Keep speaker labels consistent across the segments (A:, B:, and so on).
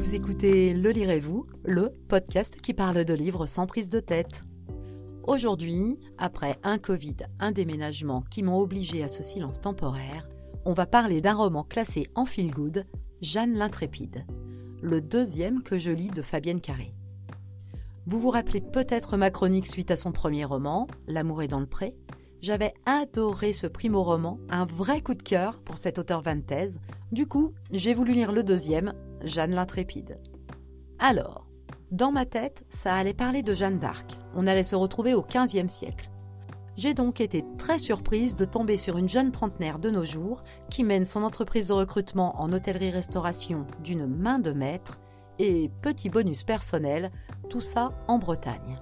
A: Vous écoutez Le Lirez-vous, le podcast qui parle de livres sans prise de tête. Aujourd'hui, après un Covid, un déménagement qui m'ont obligé à ce silence temporaire, on va parler d'un roman classé en feel good, Jeanne l'Intrépide, le deuxième que je lis de Fabienne Carré. Vous vous rappelez peut-être ma chronique suite à son premier roman, L'amour est dans le pré J'avais adoré ce primo roman, un vrai coup de cœur pour cet auteur vantaise. Du coup, j'ai voulu lire le deuxième, Jeanne l'Intrépide. Alors, dans ma tête, ça allait parler de Jeanne d'Arc. On allait se retrouver au XVe siècle. J'ai donc été très surprise de tomber sur une jeune trentenaire de nos jours qui mène son entreprise de recrutement en hôtellerie-restauration d'une main de maître et petit bonus personnel, tout ça en Bretagne.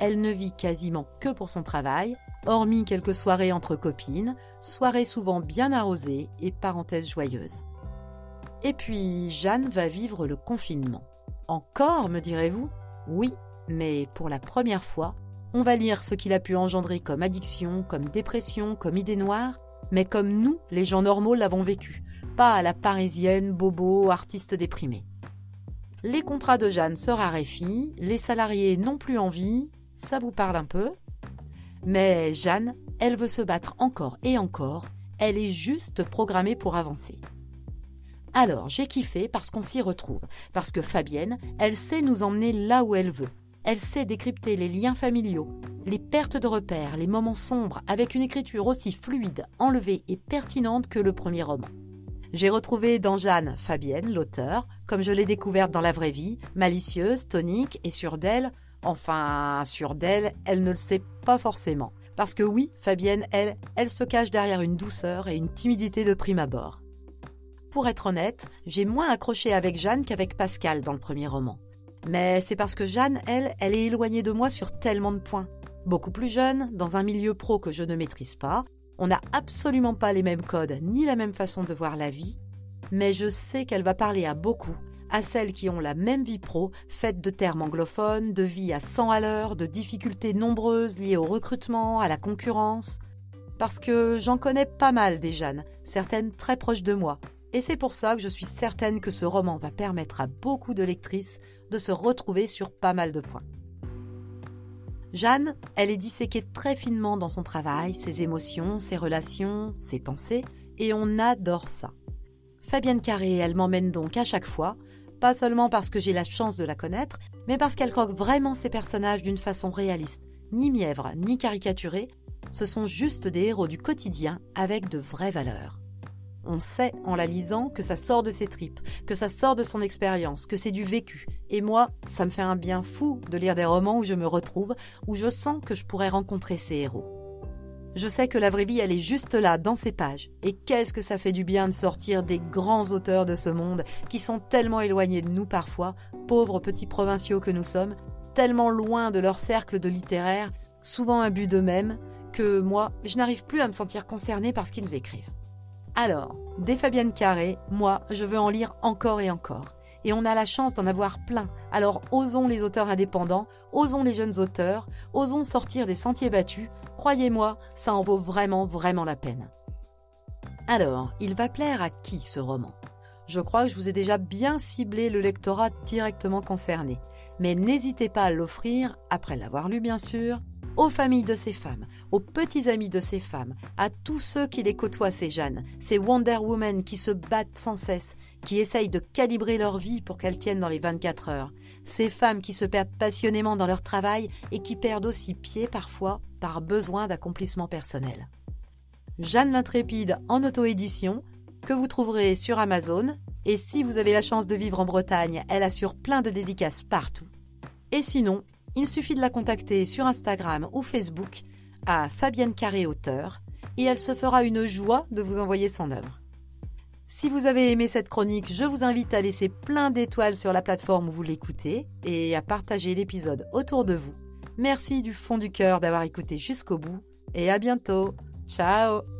A: Elle ne vit quasiment que pour son travail, hormis quelques soirées entre copines, soirées souvent bien arrosées et parenthèses joyeuses. Et puis Jeanne va vivre le confinement. Encore, me direz-vous? Oui, mais pour la première fois, on va lire ce qu'il a pu engendrer comme addiction, comme dépression, comme idée noire, mais comme nous, les gens normaux, l'avons vécu, pas à la parisienne, bobo, artiste déprimé. Les contrats de Jeanne se raréfient, les salariés n'ont plus envie, ça vous parle un peu? Mais Jeanne, elle veut se battre encore et encore, elle est juste programmée pour avancer. Alors, j'ai kiffé parce qu'on s'y retrouve, parce que Fabienne, elle sait nous emmener là où elle veut. Elle sait décrypter les liens familiaux, les pertes de repères, les moments sombres, avec une écriture aussi fluide, enlevée et pertinente que le premier roman. J'ai retrouvé dans Jeanne Fabienne, l'auteur, comme je l'ai découverte dans la vraie vie, malicieuse, tonique et sûre d'elle. Enfin, sûre d'elle, elle ne le sait pas forcément. Parce que oui, Fabienne, elle, elle se cache derrière une douceur et une timidité de prime abord. Pour être honnête, j'ai moins accroché avec Jeanne qu'avec Pascal dans le premier roman. Mais c'est parce que Jeanne, elle, elle est éloignée de moi sur tellement de points. Beaucoup plus jeune, dans un milieu pro que je ne maîtrise pas, on n'a absolument pas les mêmes codes ni la même façon de voir la vie, mais je sais qu'elle va parler à beaucoup, à celles qui ont la même vie pro, faite de termes anglophones, de vie à 100 à l'heure, de difficultés nombreuses liées au recrutement, à la concurrence. Parce que j'en connais pas mal des Jeannes, certaines très proches de moi, et c'est pour ça que je suis certaine que ce roman va permettre à beaucoup de lectrices de se retrouver sur pas mal de points. Jeanne, elle est disséquée très finement dans son travail, ses émotions, ses relations, ses pensées, et on adore ça. Fabienne Carré, elle m'emmène donc à chaque fois, pas seulement parce que j'ai la chance de la connaître, mais parce qu'elle croque vraiment ses personnages d'une façon réaliste, ni mièvre, ni caricaturée, ce sont juste des héros du quotidien avec de vraies valeurs. On sait en la lisant que ça sort de ses tripes, que ça sort de son expérience, que c'est du vécu. Et moi, ça me fait un bien fou de lire des romans où je me retrouve, où je sens que je pourrais rencontrer ces héros. Je sais que la vraie vie, elle est juste là, dans ces pages. Et qu'est-ce que ça fait du bien de sortir des grands auteurs de ce monde, qui sont tellement éloignés de nous parfois, pauvres petits provinciaux que nous sommes, tellement loin de leur cercle de littéraire, souvent imbus d'eux-mêmes, que moi, je n'arrive plus à me sentir concernée par ce qu'ils écrivent. Alors, des Fabienne Carré, moi, je veux en lire encore et encore. Et on a la chance d'en avoir plein. Alors osons les auteurs indépendants, osons les jeunes auteurs, osons sortir des sentiers battus. Croyez-moi, ça en vaut vraiment, vraiment la peine. Alors, il va plaire à qui ce roman? Je crois que je vous ai déjà bien ciblé le lectorat directement concerné. Mais n'hésitez pas à l'offrir, après l'avoir lu bien sûr, aux familles de ces femmes, aux petits amis de ces femmes, à tous ceux qui les côtoient, ces Jeanne, ces Wonder Women qui se battent sans cesse, qui essayent de calibrer leur vie pour qu'elle tienne dans les 24 heures, ces femmes qui se perdent passionnément dans leur travail et qui perdent aussi pied parfois par besoin d'accomplissement personnel. Jeanne l'Intrépide en auto-édition, que vous trouverez sur Amazon, et si vous avez la chance de vivre en Bretagne, elle assure plein de dédicaces partout. Et sinon, il suffit de la contacter sur Instagram ou Facebook à Fabienne Carré Auteur et elle se fera une joie de vous envoyer son œuvre. Si vous avez aimé cette chronique, je vous invite à laisser plein d'étoiles sur la plateforme où vous l'écoutez et à partager l'épisode autour de vous. Merci du fond du cœur d'avoir écouté jusqu'au bout et à bientôt. Ciao